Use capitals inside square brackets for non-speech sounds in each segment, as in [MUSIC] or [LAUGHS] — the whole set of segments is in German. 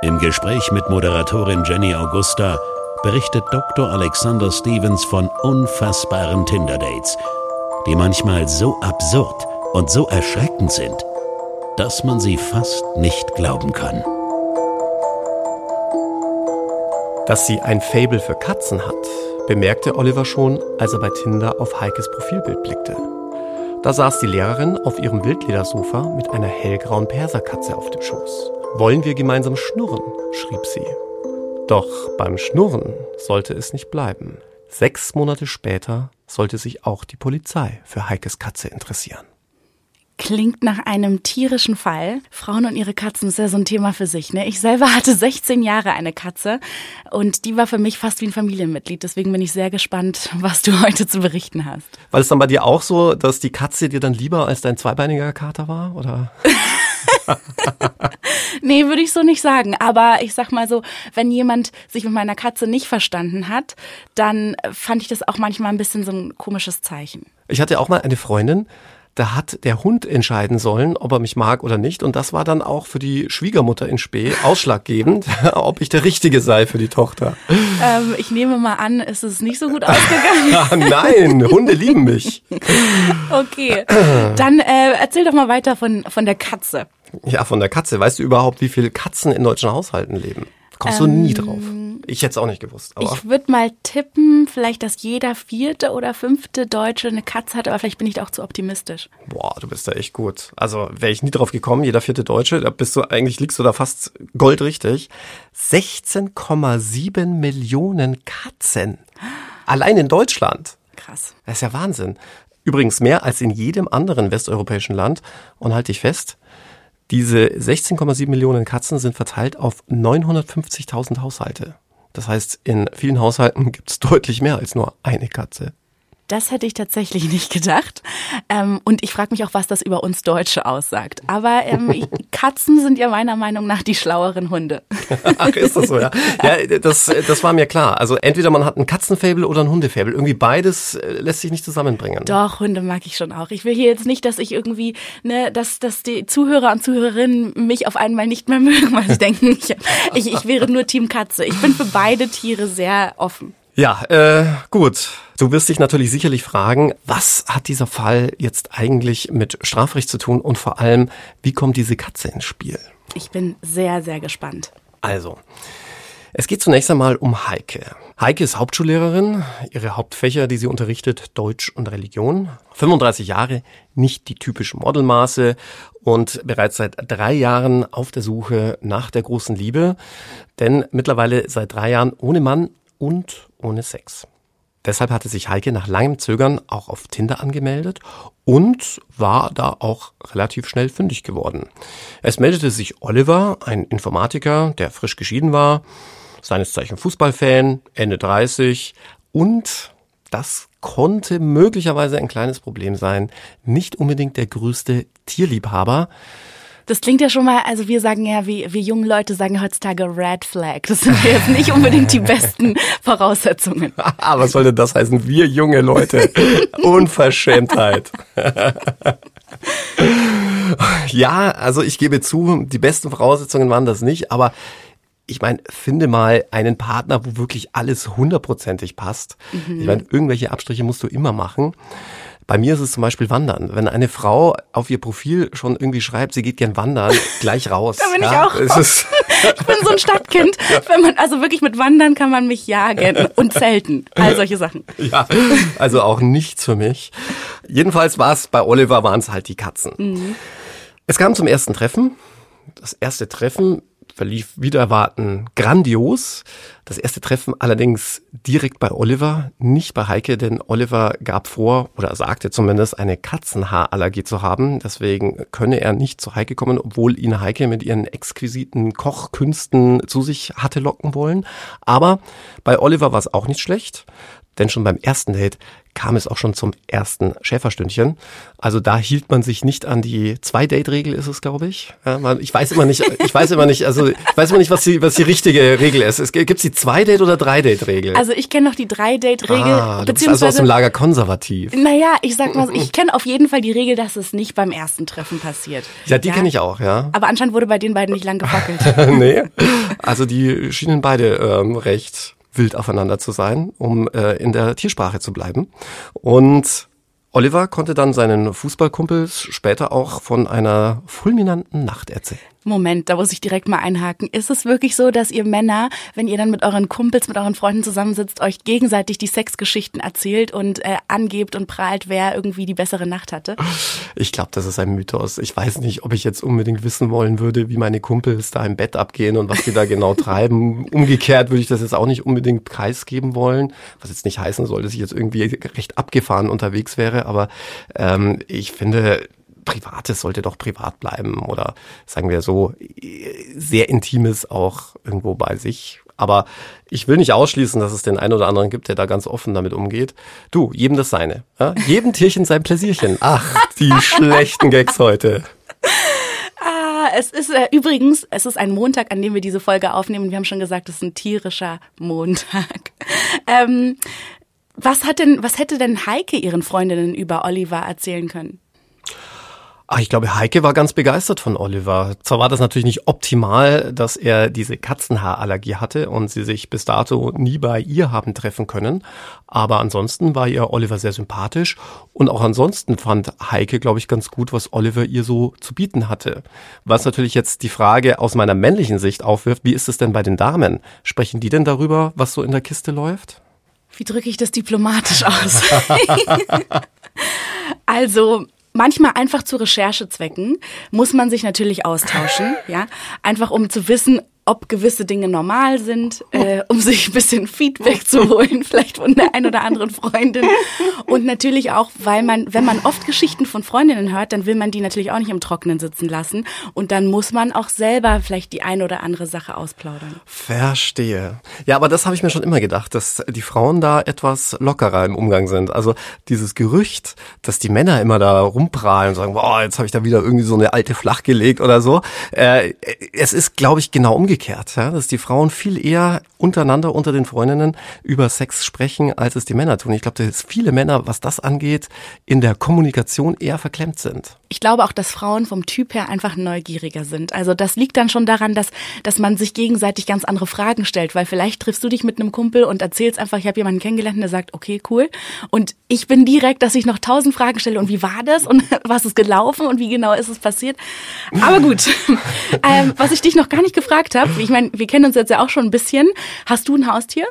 Im Gespräch mit Moderatorin Jenny Augusta berichtet Dr. Alexander Stevens von unfassbaren Tinder-Dates, die manchmal so absurd und so erschreckend sind, dass man sie fast nicht glauben kann. Dass sie ein Fable für Katzen hat, bemerkte Oliver schon, als er bei Tinder auf Heikes Profilbild blickte. Da saß die Lehrerin auf ihrem Wildledersofa mit einer hellgrauen Perserkatze auf dem Schoß. Wollen wir gemeinsam schnurren? schrieb sie. Doch beim Schnurren sollte es nicht bleiben. Sechs Monate später sollte sich auch die Polizei für Heikes Katze interessieren. Klingt nach einem tierischen Fall. Frauen und ihre Katzen ist ja so ein Thema für sich. Ne? Ich selber hatte 16 Jahre eine Katze und die war für mich fast wie ein Familienmitglied. Deswegen bin ich sehr gespannt, was du heute zu berichten hast. War es dann bei dir auch so, dass die Katze dir dann lieber als dein zweibeiniger Kater war? Oder? [LAUGHS] [LAUGHS] nee, würde ich so nicht sagen. Aber ich sag mal so, wenn jemand sich mit meiner Katze nicht verstanden hat, dann fand ich das auch manchmal ein bisschen so ein komisches Zeichen. Ich hatte auch mal eine Freundin, da hat der Hund entscheiden sollen, ob er mich mag oder nicht. Und das war dann auch für die Schwiegermutter in Spee ausschlaggebend, [LAUGHS] ob ich der Richtige sei für die Tochter. Ähm, ich nehme mal an, es ist nicht so gut ausgegangen. [LAUGHS] Nein, Hunde lieben mich. Okay, dann äh, erzähl doch mal weiter von, von der Katze. Ja, von der Katze. Weißt du überhaupt, wie viele Katzen in deutschen Haushalten leben? Kommst ähm, du nie drauf. Ich hätte es auch nicht gewusst. Ich würde mal tippen, vielleicht, dass jeder vierte oder fünfte Deutsche eine Katze hat, aber vielleicht bin ich da auch zu optimistisch. Boah, du bist da echt gut. Also wäre ich nie drauf gekommen, jeder vierte Deutsche, da bist du eigentlich liegst du da fast goldrichtig. 16,7 Millionen Katzen. Allein in Deutschland. Krass. Das ist ja Wahnsinn. Übrigens mehr als in jedem anderen westeuropäischen Land. Und halt dich fest, diese 16,7 Millionen Katzen sind verteilt auf 950.000 Haushalte. Das heißt, in vielen Haushalten [LAUGHS] gibt es deutlich mehr als nur eine Katze. Das hätte ich tatsächlich [LAUGHS] nicht gedacht. Ähm, und ich frage mich auch, was das über uns Deutsche aussagt. Aber ähm, [LAUGHS] Katzen sind ja meiner Meinung nach die schlaueren Hunde. [LAUGHS] Ach, ist das so, ja? Ja, das, das war mir klar. Also entweder man hat ein Katzenfabel oder ein Hundefabel. Irgendwie beides äh, lässt sich nicht zusammenbringen. Doch, Hunde mag ich schon auch. Ich will hier jetzt nicht, dass ich irgendwie, ne, dass, dass die Zuhörer und Zuhörerinnen mich auf einmal nicht mehr mögen, weil sie denken, ich, ich, ich wäre nur Team Katze. Ich bin für beide Tiere sehr offen. Ja, äh, gut. Du wirst dich natürlich sicherlich fragen, was hat dieser Fall jetzt eigentlich mit Strafrecht zu tun und vor allem, wie kommt diese Katze ins Spiel? Ich bin sehr, sehr gespannt. Also, es geht zunächst einmal um Heike. Heike ist Hauptschullehrerin. Ihre Hauptfächer, die sie unterrichtet, Deutsch und Religion. 35 Jahre, nicht die typischen Modelmaße und bereits seit drei Jahren auf der Suche nach der großen Liebe. Denn mittlerweile seit drei Jahren ohne Mann und ohne Sex. Deshalb hatte sich Heike nach langem Zögern auch auf Tinder angemeldet und war da auch relativ schnell fündig geworden. Es meldete sich Oliver, ein Informatiker, der frisch geschieden war, seines Zeichen Fußballfan, Ende 30 und das konnte möglicherweise ein kleines Problem sein, nicht unbedingt der größte Tierliebhaber, das klingt ja schon mal, also wir sagen ja, wie, wie junge Leute sagen heutzutage Red Flag. Das sind ja jetzt nicht unbedingt die besten [LAUGHS] Voraussetzungen. Aber was soll denn das heißen? Wir junge Leute. [LAUGHS] Unverschämtheit. [LAUGHS] ja, also ich gebe zu, die besten Voraussetzungen waren das nicht, aber ich meine, finde mal einen Partner, wo wirklich alles hundertprozentig passt. Mhm. Ich meine, irgendwelche Abstriche musst du immer machen. Bei mir ist es zum Beispiel Wandern. Wenn eine Frau auf ihr Profil schon irgendwie schreibt, sie geht gern wandern, [LAUGHS] gleich raus. da bin ja, ich auch. ich bin so ein Stadtkind. [LAUGHS] Wenn man, also wirklich mit Wandern kann man mich jagen und zelten. All solche Sachen. [LAUGHS] Ja, also auch nichts für mich. Jedenfalls war es bei Oliver waren es halt die Katzen. Mhm. Es kam zum ersten Treffen. Das erste Treffen verlief wieder erwarten grandios. Das erste Treffen allerdings direkt bei Oliver, nicht bei Heike, denn Oliver gab vor oder sagte zumindest eine Katzenhaarallergie zu haben. Deswegen könne er nicht zu Heike kommen, obwohl ihn Heike mit ihren exquisiten Kochkünsten zu sich hatte locken wollen. Aber bei Oliver war es auch nicht schlecht. Denn schon beim ersten Date kam es auch schon zum ersten Schäferstündchen. Also da hielt man sich nicht an die Zwei-Date-Regel, ist es, glaube ich. Ja, man, ich weiß immer nicht, ich weiß immer nicht, also ich weiß immer nicht, was die, was die richtige Regel ist. Es gibt die Zwei-Date- oder Drei-Date-Regel? Also ich kenne noch die Drei-Date-Regel. Ah, du bist also aus dem Lager konservativ. Naja, ich sag mal, [LAUGHS] ich kenne auf jeden Fall die Regel, dass es nicht beim ersten Treffen passiert. Ja, die ja? kenne ich auch, ja. Aber anscheinend wurde bei den beiden nicht lang [LAUGHS] gefackelt. nee, also die schienen beide ähm, recht wild aufeinander zu sein, um äh, in der Tiersprache zu bleiben. Und Oliver konnte dann seinen Fußballkumpels später auch von einer fulminanten Nacht erzählen. Moment, da muss ich direkt mal einhaken. Ist es wirklich so, dass ihr Männer, wenn ihr dann mit euren Kumpels, mit euren Freunden zusammensitzt, euch gegenseitig die Sexgeschichten erzählt und äh, angebt und prahlt, wer irgendwie die bessere Nacht hatte? Ich glaube, das ist ein Mythos. Ich weiß nicht, ob ich jetzt unbedingt wissen wollen würde, wie meine Kumpels da im Bett abgehen und was die da genau [LAUGHS] treiben. Umgekehrt würde ich das jetzt auch nicht unbedingt preisgeben wollen, was jetzt nicht heißen soll, dass ich jetzt irgendwie recht abgefahren unterwegs wäre, aber ähm, ich finde, Privates sollte doch privat bleiben oder sagen wir so, sehr Intimes auch irgendwo bei sich. Aber ich will nicht ausschließen, dass es den einen oder anderen gibt, der da ganz offen damit umgeht. Du, jedem das seine. Ja? Jedem Tierchen sein Pläsierchen. Ach, die [LAUGHS] schlechten Gags heute. Ah, es ist äh, übrigens, es ist ein Montag, an dem wir diese Folge aufnehmen. Wir haben schon gesagt, es ist ein tierischer Montag. [LAUGHS] Ähm, was hat denn, was hätte denn Heike ihren Freundinnen über Oliver erzählen können? Ach, ich glaube, Heike war ganz begeistert von Oliver. Zwar war das natürlich nicht optimal, dass er diese Katzenhaarallergie hatte und sie sich bis dato nie bei ihr haben treffen können, aber ansonsten war ihr Oliver sehr sympathisch und auch ansonsten fand Heike, glaube ich, ganz gut, was Oliver ihr so zu bieten hatte. Was natürlich jetzt die Frage aus meiner männlichen Sicht aufwirft, wie ist es denn bei den Damen? Sprechen die denn darüber, was so in der Kiste läuft? Wie drücke ich das diplomatisch aus? [LAUGHS] also, manchmal einfach zu Recherchezwecken muss man sich natürlich austauschen, ja, einfach um zu wissen, ob gewisse Dinge normal sind, äh, um sich ein bisschen Feedback zu holen, vielleicht von der ein oder anderen Freundin. Und natürlich auch, weil man, wenn man oft Geschichten von Freundinnen hört, dann will man die natürlich auch nicht im Trockenen sitzen lassen. Und dann muss man auch selber vielleicht die ein oder andere Sache ausplaudern. Verstehe. Ja, aber das habe ich mir schon immer gedacht, dass die Frauen da etwas lockerer im Umgang sind. Also dieses Gerücht, dass die Männer immer da rumprahlen und sagen, boah, jetzt habe ich da wieder irgendwie so eine alte Flach gelegt oder so. Äh, es ist, glaube ich, genau umgekehrt umgekehrt, ja, dass die Frauen viel eher untereinander unter den Freundinnen über Sex sprechen, als es die Männer tun. Ich glaube, dass viele Männer, was das angeht, in der Kommunikation eher verklemmt sind. Ich glaube auch, dass Frauen vom Typ her einfach neugieriger sind. Also das liegt dann schon daran, dass, dass man sich gegenseitig ganz andere Fragen stellt, weil vielleicht triffst du dich mit einem Kumpel und erzählst einfach, ich habe jemanden kennengelernt, der sagt, okay, cool. Und ich bin direkt, dass ich noch tausend Fragen stelle und wie war das und [LAUGHS] was ist gelaufen und wie genau ist es passiert. Aber gut, [LAUGHS] ähm, was ich dich noch gar nicht gefragt habe, ich meine, wir kennen uns jetzt ja auch schon ein bisschen. Hast du ein Haustier?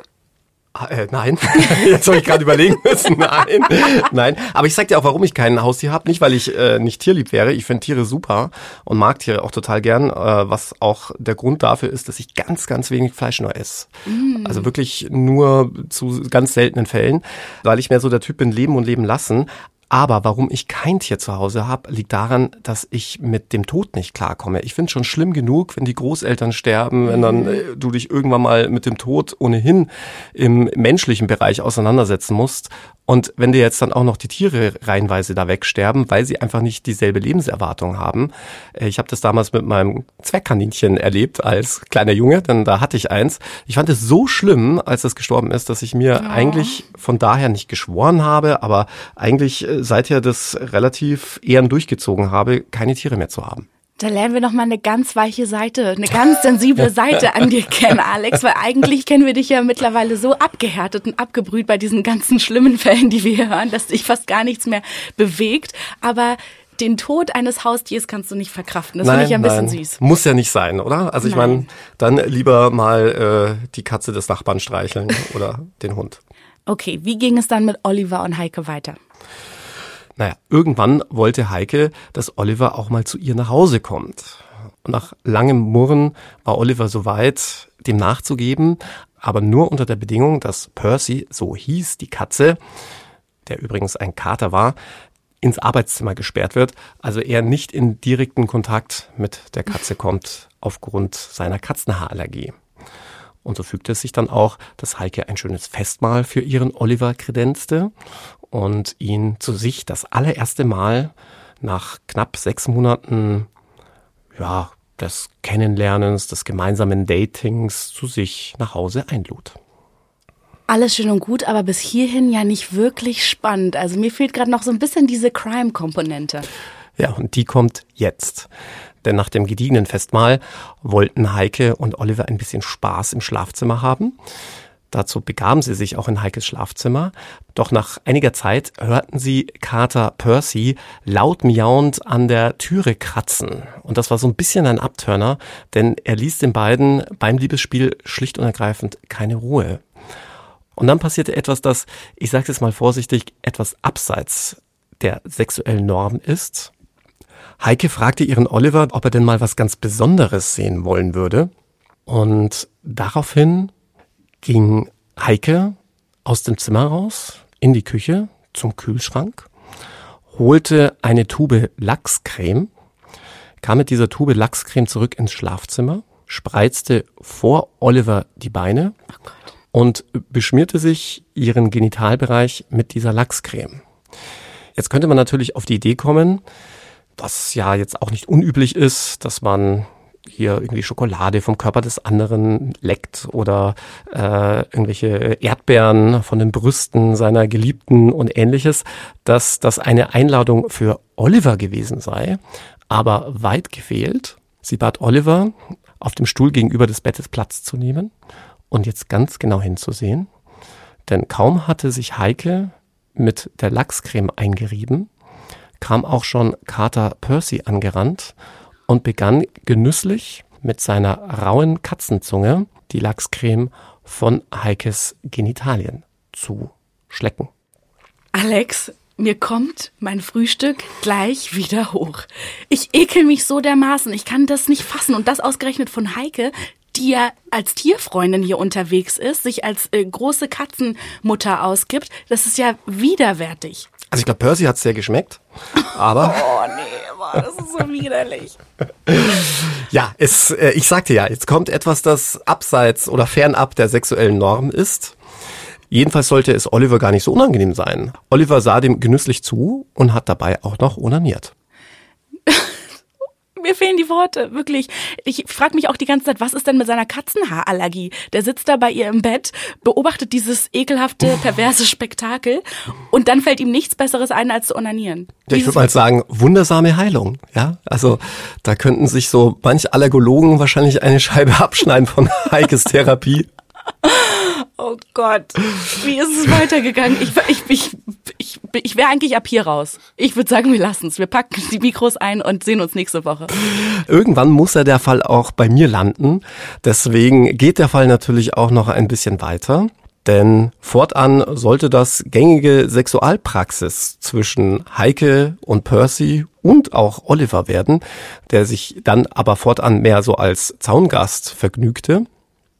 Ah, äh, nein, [LAUGHS] jetzt soll ich gerade überlegen müssen. Nein, nein. Aber ich sag dir auch, warum ich kein Haustier habe. Nicht, weil ich äh, nicht tierlieb wäre. Ich finde Tiere super und mag Tiere auch total gern. Äh, was auch der Grund dafür ist, dass ich ganz, ganz wenig Fleisch nur esse. Mm. Also wirklich nur zu ganz seltenen Fällen, weil ich mehr so der Typ bin, leben und leben lassen. Aber warum ich kein Tier zu Hause habe, liegt daran, dass ich mit dem Tod nicht klarkomme. Ich finde schon schlimm genug, wenn die Großeltern sterben, wenn dann äh, du dich irgendwann mal mit dem Tod ohnehin im menschlichen Bereich auseinandersetzen musst. Und wenn dir jetzt dann auch noch die Tiere reihenweise da wegsterben, weil sie einfach nicht dieselbe Lebenserwartung haben. Äh, ich habe das damals mit meinem Zweckkaninchen erlebt als kleiner Junge, denn da hatte ich eins. Ich fand es so schlimm, als es gestorben ist, dass ich mir ja. eigentlich von daher nicht geschworen habe, aber eigentlich äh, seither das relativ ehren durchgezogen habe, keine Tiere mehr zu haben. Da lernen wir noch mal eine ganz weiche Seite, eine ganz sensible [LAUGHS] Seite an dir kennen, Alex, weil eigentlich kennen wir dich ja mittlerweile so abgehärtet und abgebrüht bei diesen ganzen schlimmen Fällen, die wir hier hören, dass dich fast gar nichts mehr bewegt. Aber den Tod eines Haustiers kannst du nicht verkraften. Das finde ich ja ein bisschen nein. süß. Muss ja nicht sein, oder? Also ich meine, dann lieber mal äh, die Katze des Nachbarn streicheln oder den Hund. Okay, wie ging es dann mit Oliver und Heike weiter? Naja, irgendwann wollte Heike, dass Oliver auch mal zu ihr nach Hause kommt. Und nach langem Murren war Oliver soweit, dem nachzugeben, aber nur unter der Bedingung, dass Percy, so hieß die Katze, der übrigens ein Kater war, ins Arbeitszimmer gesperrt wird, also er nicht in direkten Kontakt mit der Katze kommt aufgrund seiner Katzenhaarallergie. Und so fügte es sich dann auch, dass Heike ein schönes Festmahl für ihren Oliver kredenzte und ihn zu sich das allererste Mal nach knapp sechs Monaten, ja, des Kennenlernens, des gemeinsamen Datings zu sich nach Hause einlud. Alles schön und gut, aber bis hierhin ja nicht wirklich spannend. Also mir fehlt gerade noch so ein bisschen diese Crime-Komponente. Ja, und die kommt jetzt. Denn nach dem gediegenen Festmahl wollten Heike und Oliver ein bisschen Spaß im Schlafzimmer haben. Dazu begaben sie sich auch in Heikes Schlafzimmer. Doch nach einiger Zeit hörten sie Kater Percy laut miauend an der Türe kratzen. Und das war so ein bisschen ein Abtörner, denn er ließ den beiden beim Liebesspiel schlicht und ergreifend keine Ruhe. Und dann passierte etwas, das, ich sage es mal vorsichtig, etwas abseits der sexuellen Norm ist. Heike fragte ihren Oliver, ob er denn mal was ganz Besonderes sehen wollen würde. Und daraufhin ging Heike aus dem Zimmer raus, in die Küche, zum Kühlschrank, holte eine Tube Lachscreme, kam mit dieser Tube Lachscreme zurück ins Schlafzimmer, spreizte vor Oliver die Beine und beschmierte sich ihren Genitalbereich mit dieser Lachscreme. Jetzt könnte man natürlich auf die Idee kommen, was ja jetzt auch nicht unüblich ist, dass man hier irgendwie Schokolade vom Körper des anderen leckt oder äh, irgendwelche Erdbeeren von den Brüsten seiner Geliebten und ähnliches, dass das eine Einladung für Oliver gewesen sei, aber weit gefehlt. Sie bat Oliver, auf dem Stuhl gegenüber des Bettes Platz zu nehmen und jetzt ganz genau hinzusehen, denn kaum hatte sich Heike mit der Lachscreme eingerieben, kam auch schon Kater Percy angerannt und begann genüsslich mit seiner rauen Katzenzunge die Lachscreme von Heikes Genitalien zu schlecken. Alex, mir kommt mein Frühstück gleich wieder hoch. Ich ekel mich so dermaßen, ich kann das nicht fassen und das ausgerechnet von Heike, die ja als Tierfreundin hier unterwegs ist, sich als äh, große Katzenmutter ausgibt. Das ist ja widerwärtig. Also ich glaube, Percy hat es sehr geschmeckt, aber... [LAUGHS] oh nee, das ist so widerlich. [LAUGHS] ja, es, äh, ich sagte ja, jetzt kommt etwas, das abseits oder fernab der sexuellen Norm ist. Jedenfalls sollte es Oliver gar nicht so unangenehm sein. Oliver sah dem genüsslich zu und hat dabei auch noch onaniert mir fehlen die Worte, wirklich. Ich frage mich auch die ganze Zeit, was ist denn mit seiner Katzenhaarallergie? Der sitzt da bei ihr im Bett, beobachtet dieses ekelhafte, perverse Spektakel und dann fällt ihm nichts Besseres ein, als zu onanieren. Ja, ich würde mal sagen, wundersame Heilung. Ja, also da könnten sich so manch Allergologen wahrscheinlich eine Scheibe [LAUGHS] abschneiden von Heikes Therapie. [LAUGHS] Oh Gott, wie ist es weitergegangen? Ich, ich, ich, ich, ich wäre eigentlich ab hier raus. Ich würde sagen, wir lassen es. Wir packen die Mikros ein und sehen uns nächste Woche. Irgendwann muss ja der Fall auch bei mir landen. Deswegen geht der Fall natürlich auch noch ein bisschen weiter. Denn fortan sollte das gängige Sexualpraxis zwischen Heike und Percy und auch Oliver werden, der sich dann aber fortan mehr so als Zaungast vergnügte.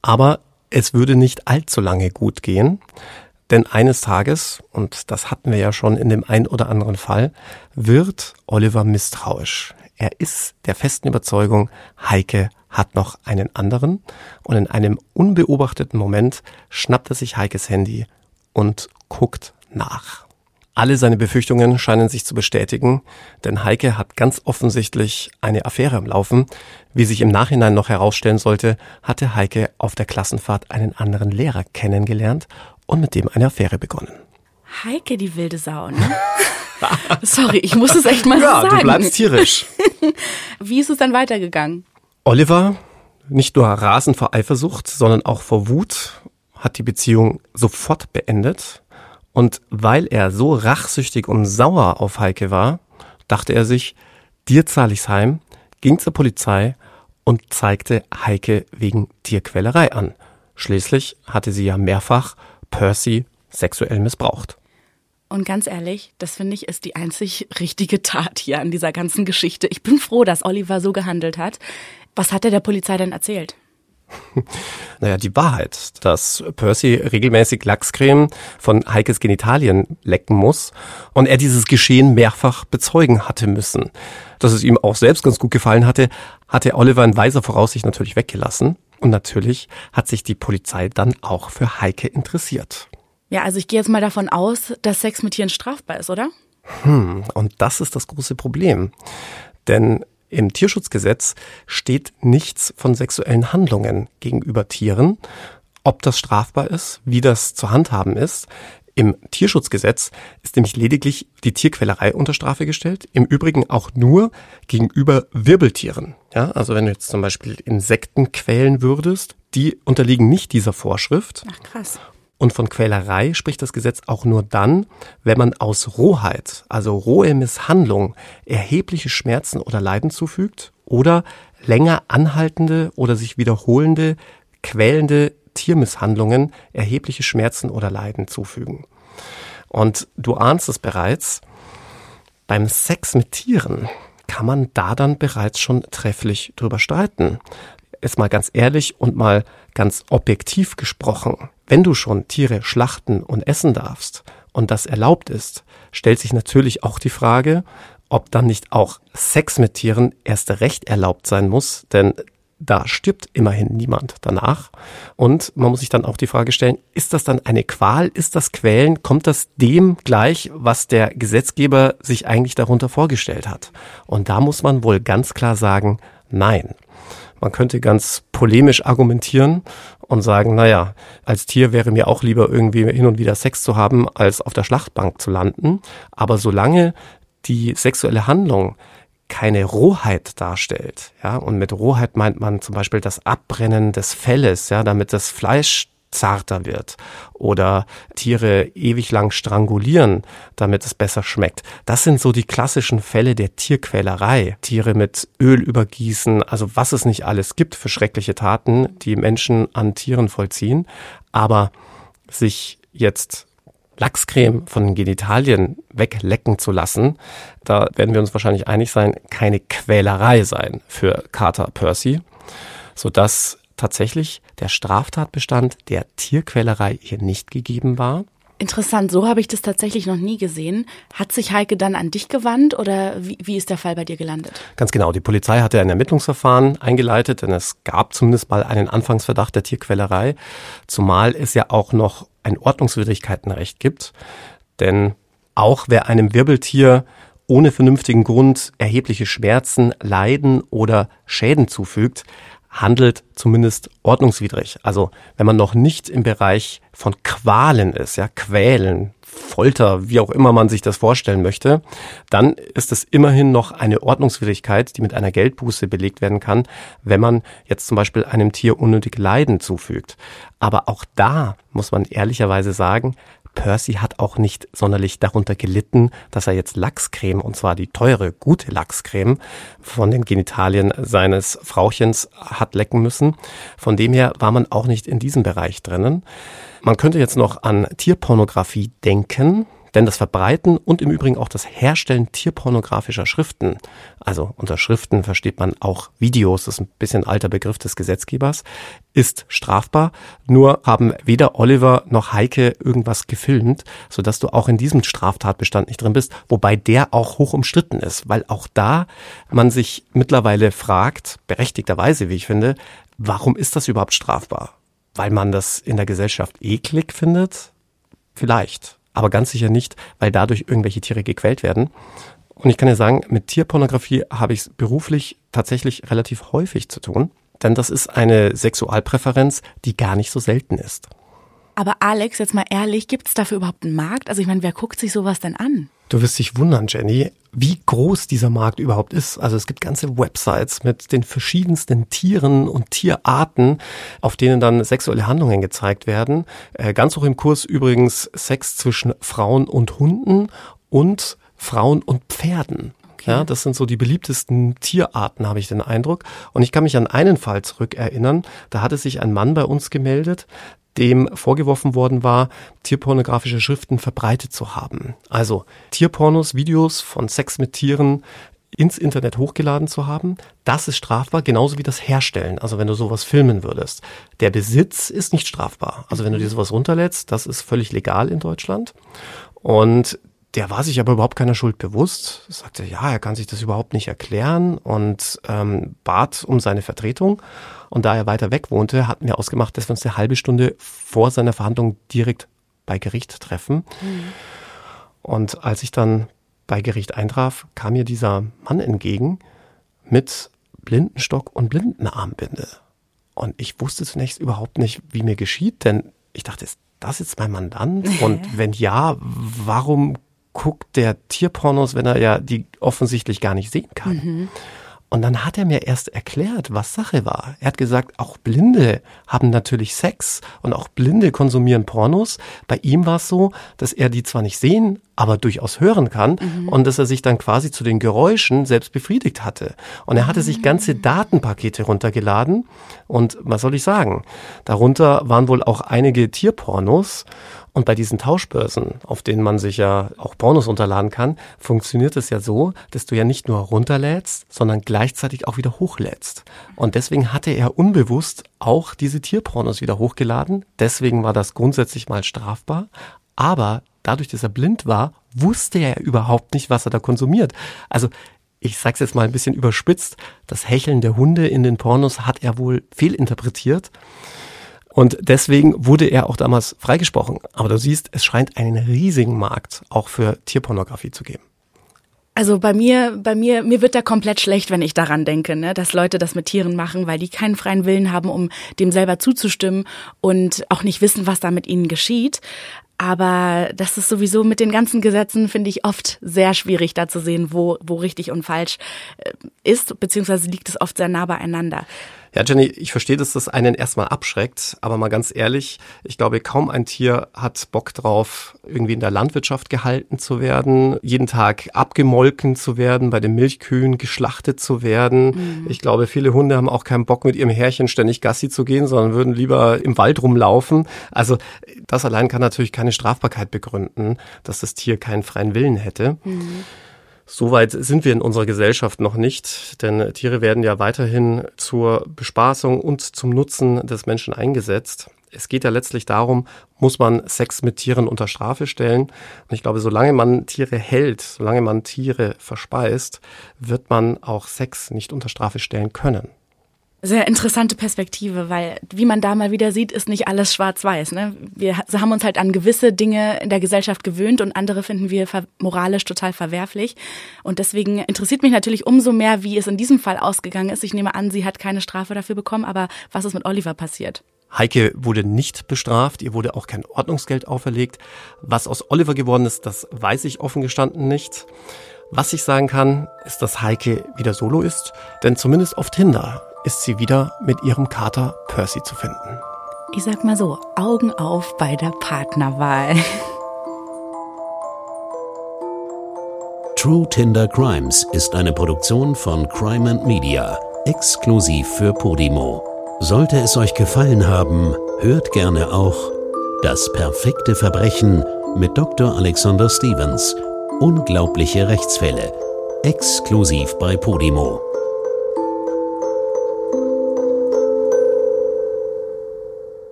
Aber es würde nicht allzu lange gut gehen, denn eines Tages, und das hatten wir ja schon in dem ein oder anderen Fall, wird Oliver misstrauisch. Er ist der festen Überzeugung, Heike hat noch einen anderen und in einem unbeobachteten Moment schnappt er sich Heikes Handy und guckt nach. Alle seine Befürchtungen scheinen sich zu bestätigen, denn Heike hat ganz offensichtlich eine Affäre am Laufen. Wie sich im Nachhinein noch herausstellen sollte, hatte Heike auf der Klassenfahrt einen anderen Lehrer kennengelernt und mit dem eine Affäre begonnen. Heike, die wilde Sau, ne? [LAUGHS] Sorry, ich muss es echt mal ja, sagen. Ja, du bleibst tierisch. [LAUGHS] Wie ist es dann weitergegangen? Oliver, nicht nur rasend vor Eifersucht, sondern auch vor Wut, hat die Beziehung sofort beendet und weil er so rachsüchtig und sauer auf Heike war, dachte er sich, dir zahle ich's heim, ging zur Polizei und zeigte Heike wegen Tierquälerei an. Schließlich hatte sie ja mehrfach Percy sexuell missbraucht. Und ganz ehrlich, das finde ich ist die einzig richtige Tat hier an dieser ganzen Geschichte. Ich bin froh, dass Oliver so gehandelt hat. Was hat er der Polizei denn erzählt? [LAUGHS] Naja, die Wahrheit, dass Percy regelmäßig Lachscreme von Heikes Genitalien lecken muss und er dieses Geschehen mehrfach bezeugen hatte müssen. Dass es ihm auch selbst ganz gut gefallen hatte, hatte Oliver in weiser Voraussicht natürlich weggelassen. Und natürlich hat sich die Polizei dann auch für Heike interessiert. Ja, also ich gehe jetzt mal davon aus, dass Sex mit Tieren strafbar ist, oder? Hm, und das ist das große Problem. Denn im Tierschutzgesetz steht nichts von sexuellen Handlungen gegenüber Tieren. Ob das strafbar ist, wie das zu handhaben ist. Im Tierschutzgesetz ist nämlich lediglich die Tierquälerei unter Strafe gestellt. Im Übrigen auch nur gegenüber Wirbeltieren. Ja, also wenn du jetzt zum Beispiel Insekten quälen würdest, die unterliegen nicht dieser Vorschrift. Ach krass. Und von Quälerei spricht das Gesetz auch nur dann, wenn man aus Rohheit, also rohe Misshandlung, erhebliche Schmerzen oder Leiden zufügt oder länger anhaltende oder sich wiederholende, quälende Tiermisshandlungen erhebliche Schmerzen oder Leiden zufügen. Und du ahnst es bereits, beim Sex mit Tieren kann man da dann bereits schon trefflich drüber streiten. Ist mal ganz ehrlich und mal ganz objektiv gesprochen. Wenn du schon Tiere schlachten und essen darfst und das erlaubt ist, stellt sich natürlich auch die Frage, ob dann nicht auch Sex mit Tieren erst recht erlaubt sein muss, denn da stirbt immerhin niemand danach. Und man muss sich dann auch die Frage stellen, ist das dann eine Qual? Ist das Quälen? Kommt das dem gleich, was der Gesetzgeber sich eigentlich darunter vorgestellt hat? Und da muss man wohl ganz klar sagen, nein. Man könnte ganz polemisch argumentieren und sagen, naja, als Tier wäre mir auch lieber irgendwie hin und wieder Sex zu haben, als auf der Schlachtbank zu landen. Aber solange die sexuelle Handlung keine Rohheit darstellt, ja, und mit Rohheit meint man zum Beispiel das Abbrennen des Felles, ja, damit das Fleisch zarter wird oder Tiere ewig lang strangulieren, damit es besser schmeckt. Das sind so die klassischen Fälle der Tierquälerei. Tiere mit Öl übergießen, also was es nicht alles gibt für schreckliche Taten, die Menschen an Tieren vollziehen. Aber sich jetzt Lachscreme von Genitalien weglecken zu lassen, da werden wir uns wahrscheinlich einig sein, keine Quälerei sein für Carter Percy, sodass tatsächlich der Straftatbestand der Tierquälerei hier nicht gegeben war. Interessant, so habe ich das tatsächlich noch nie gesehen. Hat sich Heike dann an dich gewandt oder wie, wie ist der Fall bei dir gelandet? Ganz genau, die Polizei hatte ein Ermittlungsverfahren eingeleitet, denn es gab zumindest mal einen Anfangsverdacht der Tierquälerei, zumal es ja auch noch ein Ordnungswidrigkeitenrecht gibt. Denn auch wer einem Wirbeltier ohne vernünftigen Grund erhebliche Schmerzen, Leiden oder Schäden zufügt, handelt zumindest ordnungswidrig. Also wenn man noch nicht im Bereich von Qualen ist, ja, Quälen, Folter, wie auch immer man sich das vorstellen möchte, dann ist es immerhin noch eine Ordnungswidrigkeit, die mit einer Geldbuße belegt werden kann, wenn man jetzt zum Beispiel einem Tier unnötig Leiden zufügt. Aber auch da muss man ehrlicherweise sagen, Percy hat auch nicht sonderlich darunter gelitten, dass er jetzt Lachscreme, und zwar die teure, gute Lachscreme, von den Genitalien seines Frauchens hat lecken müssen. Von dem her war man auch nicht in diesem Bereich drinnen. Man könnte jetzt noch an Tierpornografie denken. Denn das Verbreiten und im Übrigen auch das Herstellen tierpornografischer Schriften, also unter Schriften versteht man auch Videos, das ist ein bisschen alter Begriff des Gesetzgebers, ist strafbar. Nur haben weder Oliver noch Heike irgendwas gefilmt, sodass du auch in diesem Straftatbestand nicht drin bist, wobei der auch hoch umstritten ist, weil auch da man sich mittlerweile fragt, berechtigterweise, wie ich finde, warum ist das überhaupt strafbar? Weil man das in der Gesellschaft eklig findet? Vielleicht aber ganz sicher nicht, weil dadurch irgendwelche Tiere gequält werden. Und ich kann ja sagen, mit Tierpornografie habe ich es beruflich tatsächlich relativ häufig zu tun, denn das ist eine Sexualpräferenz, die gar nicht so selten ist. Aber Alex, jetzt mal ehrlich, gibt es dafür überhaupt einen Markt? Also ich meine, wer guckt sich sowas denn an? Du wirst dich wundern, Jenny, wie groß dieser Markt überhaupt ist. Also es gibt ganze Websites mit den verschiedensten Tieren und Tierarten, auf denen dann sexuelle Handlungen gezeigt werden. Äh, ganz hoch im Kurs übrigens Sex zwischen Frauen und Hunden und Frauen und Pferden. Okay. Ja, das sind so die beliebtesten Tierarten, habe ich den Eindruck. Und ich kann mich an einen Fall zurückerinnern. Da hatte sich ein Mann bei uns gemeldet, dem vorgeworfen worden war, tierpornografische Schriften verbreitet zu haben. Also Tierpornos, Videos von Sex mit Tieren ins Internet hochgeladen zu haben, das ist strafbar, genauso wie das Herstellen. Also wenn du sowas filmen würdest. Der Besitz ist nicht strafbar. Also wenn du dir sowas runterlädst, das ist völlig legal in Deutschland. Und der war sich aber überhaupt keiner Schuld bewusst, sagte, ja, er kann sich das überhaupt nicht erklären und ähm, bat um seine Vertretung. Und da er weiter weg wohnte, hatten wir ausgemacht, dass wir uns eine halbe Stunde vor seiner Verhandlung direkt bei Gericht treffen. Mhm. Und als ich dann bei Gericht eintraf, kam mir dieser Mann entgegen mit Blindenstock und Blindenarmbinde. Und ich wusste zunächst überhaupt nicht, wie mir geschieht, denn ich dachte, ist das jetzt mein Mandant? [LAUGHS] Und wenn ja, warum guckt der Tierpornos, wenn er ja die offensichtlich gar nicht sehen kann? Mhm. Und dann hat er mir erst erklärt, was Sache war. Er hat gesagt, auch Blinde haben natürlich Sex und auch Blinde konsumieren Pornos. Bei ihm war es so, dass er die zwar nicht sehen, aber durchaus hören kann mhm. und dass er sich dann quasi zu den Geräuschen selbst befriedigt hatte. Und er hatte sich ganze ah. Datenpakete runtergeladen und was soll ich sagen? Darunter waren wohl auch einige Tierpornos und bei diesen Tauschbörsen, auf denen man sich ja auch Pornos runterladen kann, funktioniert es ja so, dass du ja nicht nur runterlädst, sondern gleichzeitig auch wieder hochlädst. Und deswegen hatte er unbewusst auch diese Tierpornos wieder hochgeladen. Deswegen war das grundsätzlich mal strafbar. Aber dadurch, dass er blind war, wusste er überhaupt nicht, was er da konsumiert. Also ich sag's jetzt mal ein bisschen überspitzt, das Hecheln der Hunde in den Pornos hat er wohl fehlinterpretiert. Und deswegen wurde er auch damals freigesprochen. Aber du siehst, es scheint einen riesigen Markt auch für Tierpornografie zu geben. Also bei mir, bei mir, mir wird da komplett schlecht, wenn ich daran denke, ne, dass Leute das mit Tieren machen, weil die keinen freien Willen haben, um dem selber zuzustimmen und auch nicht wissen, was da mit ihnen geschieht. Aber das ist sowieso mit den ganzen Gesetzen, finde ich, oft sehr schwierig da zu sehen, wo, wo richtig und falsch äh, ist, beziehungsweise liegt es oft sehr nah beieinander. Ja, Jenny, ich verstehe, dass das einen erstmal abschreckt, aber mal ganz ehrlich, ich glaube, kaum ein Tier hat Bock drauf, irgendwie in der Landwirtschaft gehalten zu werden, jeden Tag abgemolken zu werden, bei den Milchkühen geschlachtet zu werden. Mhm. Ich glaube, viele Hunde haben auch keinen Bock, mit ihrem Härchen ständig Gassi zu gehen, sondern würden lieber im Wald rumlaufen. Also das allein kann natürlich keine Strafbarkeit begründen, dass das Tier keinen freien Willen hätte. Mhm. Soweit sind wir in unserer Gesellschaft noch nicht, denn Tiere werden ja weiterhin zur Bespaßung und zum Nutzen des Menschen eingesetzt. Es geht ja letztlich darum, muss man Sex mit Tieren unter Strafe stellen. Und ich glaube, solange man Tiere hält, solange man Tiere verspeist, wird man auch Sex nicht unter Strafe stellen können. Sehr interessante Perspektive, weil wie man da mal wieder sieht, ist nicht alles schwarz-weiß. Ne? Wir haben uns halt an gewisse Dinge in der Gesellschaft gewöhnt und andere finden wir moralisch total verwerflich. Und deswegen interessiert mich natürlich umso mehr, wie es in diesem Fall ausgegangen ist. Ich nehme an, sie hat keine Strafe dafür bekommen, aber was ist mit Oliver passiert? Heike wurde nicht bestraft, ihr wurde auch kein Ordnungsgeld auferlegt. Was aus Oliver geworden ist, das weiß ich offen gestanden nicht. Was ich sagen kann, ist, dass Heike wieder solo ist, denn zumindest auf Tinder ist sie wieder mit ihrem Kater Percy zu finden. Ich sag mal so, Augen auf bei der Partnerwahl. True Tinder Crimes ist eine Produktion von Crime and Media, exklusiv für Podimo. Sollte es euch gefallen haben, hört gerne auch Das perfekte Verbrechen mit Dr. Alexander Stevens. Unglaubliche Rechtsfälle. Exklusiv bei Podimo.